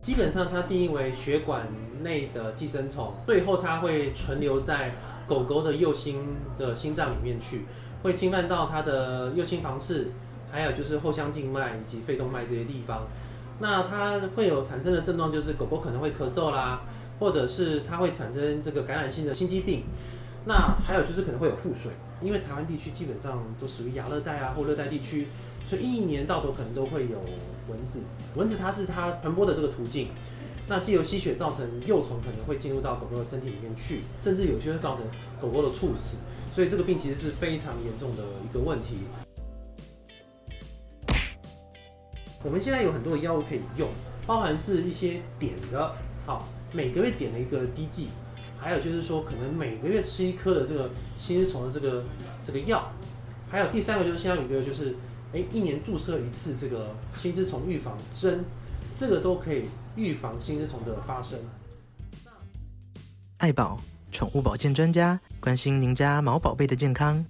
基本上它定义为血管内的寄生虫，最后它会存留在狗狗的右心的心脏里面去，会侵犯到它的右心房室，还有就是后腔静脉以及肺动脉这些地方。那它会有产生的症状就是狗狗可能会咳嗽啦，或者是它会产生这个感染性的心肌病。那还有就是可能会有腹水，因为台湾地区基本上都属于亚热带啊或热带地区。所以一年到头可能都会有蚊子，蚊子它是它传播的这个途径，那既由吸血造成幼虫可能会进入到狗狗的身体里面去，甚至有些会造成狗狗的猝死，所以这个病其实是非常严重的一个问题。我们现在有很多的药物可以用，包含是一些点的，好，每个月点的一个滴剂，还有就是说可能每个月吃一颗的这个心丝虫的这个这个药，还有第三个就是现在有一个就是。哎，一年注射一次这个心丝虫预防针，这个都可以预防心丝虫的发生。爱宝宠物保健专家关心您家毛宝贝的健康。